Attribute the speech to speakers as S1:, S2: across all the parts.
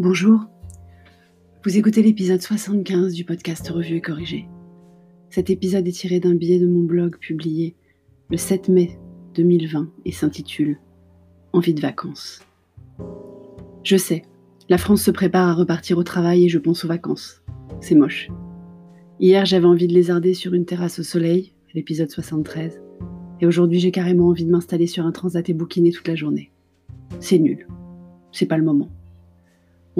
S1: Bonjour, vous écoutez l'épisode 75 du podcast Revue et Corrigé. Cet épisode est tiré d'un billet de mon blog publié le 7 mai 2020 et s'intitule Envie de vacances. Je sais, la France se prépare à repartir au travail et je pense aux vacances. C'est moche. Hier, j'avais envie de lézarder sur une terrasse au soleil, l'épisode 73, et aujourd'hui, j'ai carrément envie de m'installer sur un transat et bouquiner toute la journée. C'est nul. C'est pas le moment.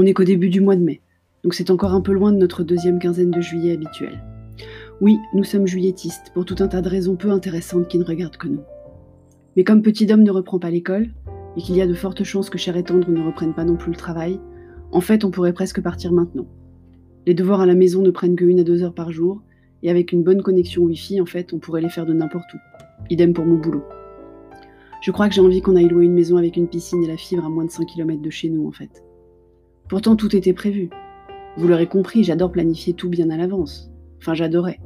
S1: On n'est qu'au début du mois de mai, donc c'est encore un peu loin de notre deuxième quinzaine de juillet habituelle. Oui, nous sommes juilletistes, pour tout un tas de raisons peu intéressantes qui ne regardent que nous. Mais comme Petit Dom ne reprend pas l'école, et qu'il y a de fortes chances que Cher et Tendre ne reprenne pas non plus le travail, en fait on pourrait presque partir maintenant. Les devoirs à la maison ne prennent que une à deux heures par jour, et avec une bonne connexion Wi-Fi, en fait, on pourrait les faire de n'importe où. Idem pour mon boulot. Je crois que j'ai envie qu'on aille louer une maison avec une piscine et la fibre à moins de 5 km de chez nous, en fait. Pourtant, tout était prévu. Vous l'aurez compris, j'adore planifier tout bien à l'avance. Enfin, j'adorais.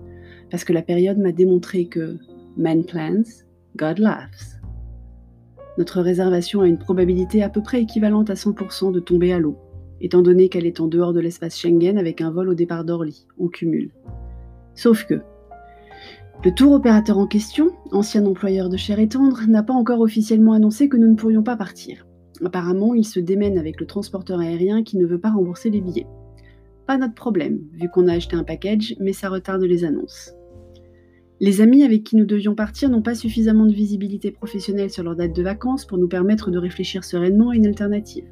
S1: Parce que la période m'a démontré que man plans, God laughs. Notre réservation a une probabilité à peu près équivalente à 100% de tomber à l'eau, étant donné qu'elle est en dehors de l'espace Schengen avec un vol au départ d'Orly, on cumule. Sauf que, le tour opérateur en question, ancien employeur de Cher et Tendre, n'a pas encore officiellement annoncé que nous ne pourrions pas partir. Apparemment, il se démène avec le transporteur aérien qui ne veut pas rembourser les billets. Pas notre problème, vu qu'on a acheté un package, mais ça retarde les annonces. Les amis avec qui nous devions partir n'ont pas suffisamment de visibilité professionnelle sur leur date de vacances pour nous permettre de réfléchir sereinement à une alternative.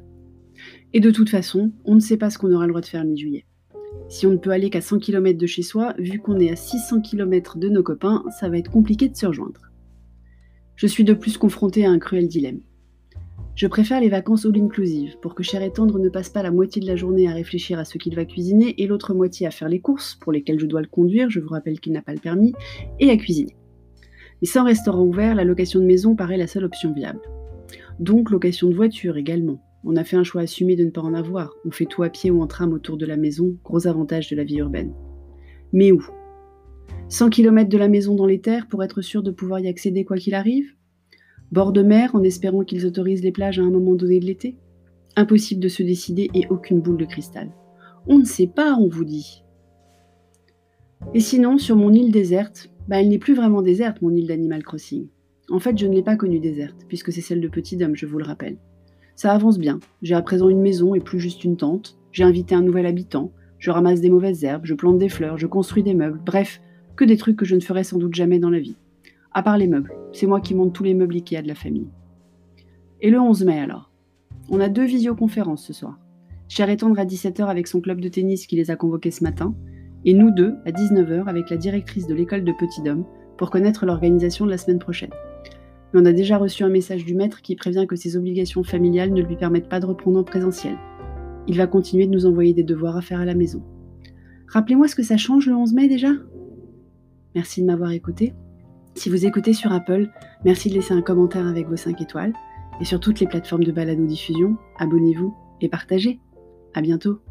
S1: Et de toute façon, on ne sait pas ce qu'on aura le droit de faire mi-juillet. Si on ne peut aller qu'à 100 km de chez soi, vu qu'on est à 600 km de nos copains, ça va être compliqué de se rejoindre. Je suis de plus confrontée à un cruel dilemme. Je préfère les vacances all-inclusive pour que Cher et Tendre ne passe pas la moitié de la journée à réfléchir à ce qu'il va cuisiner et l'autre moitié à faire les courses pour lesquelles je dois le conduire, je vous rappelle qu'il n'a pas le permis, et à cuisiner. Mais sans restaurant ouvert, la location de maison paraît la seule option viable. Donc location de voiture également. On a fait un choix assumé de ne pas en avoir. On fait tout à pied ou en tram autour de la maison, gros avantage de la vie urbaine. Mais où? 100 km de la maison dans les terres pour être sûr de pouvoir y accéder quoi qu'il arrive? Bord de mer en espérant qu'ils autorisent les plages à un moment donné de l'été? Impossible de se décider et aucune boule de cristal. On ne sait pas, on vous dit. Et sinon, sur mon île déserte, bah elle n'est plus vraiment déserte, mon île d'Animal Crossing. En fait, je ne l'ai pas connue déserte, puisque c'est celle de Petit Dom, je vous le rappelle. Ça avance bien. J'ai à présent une maison et plus juste une tente. J'ai invité un nouvel habitant. Je ramasse des mauvaises herbes, je plante des fleurs, je construis des meubles. Bref, que des trucs que je ne ferai sans doute jamais dans la vie. À part les meubles. C'est moi qui monte tous les meubles Ikea de la famille. Et le 11 mai alors? On a deux visioconférences ce soir. Cher et tendre à 17h avec son club de tennis qui les a convoqués ce matin, et nous deux à 19h avec la directrice de l'école de Petit Dôme pour connaître l'organisation de la semaine prochaine. Mais on a déjà reçu un message du maître qui prévient que ses obligations familiales ne lui permettent pas de reprendre en présentiel. Il va continuer de nous envoyer des devoirs à faire à la maison. Rappelez-moi ce que ça change le 11 mai déjà? Merci de m'avoir écouté si vous écoutez sur Apple, merci de laisser un commentaire avec vos 5 étoiles. Et sur toutes les plateformes de balado-diffusion, abonnez-vous et partagez. À bientôt!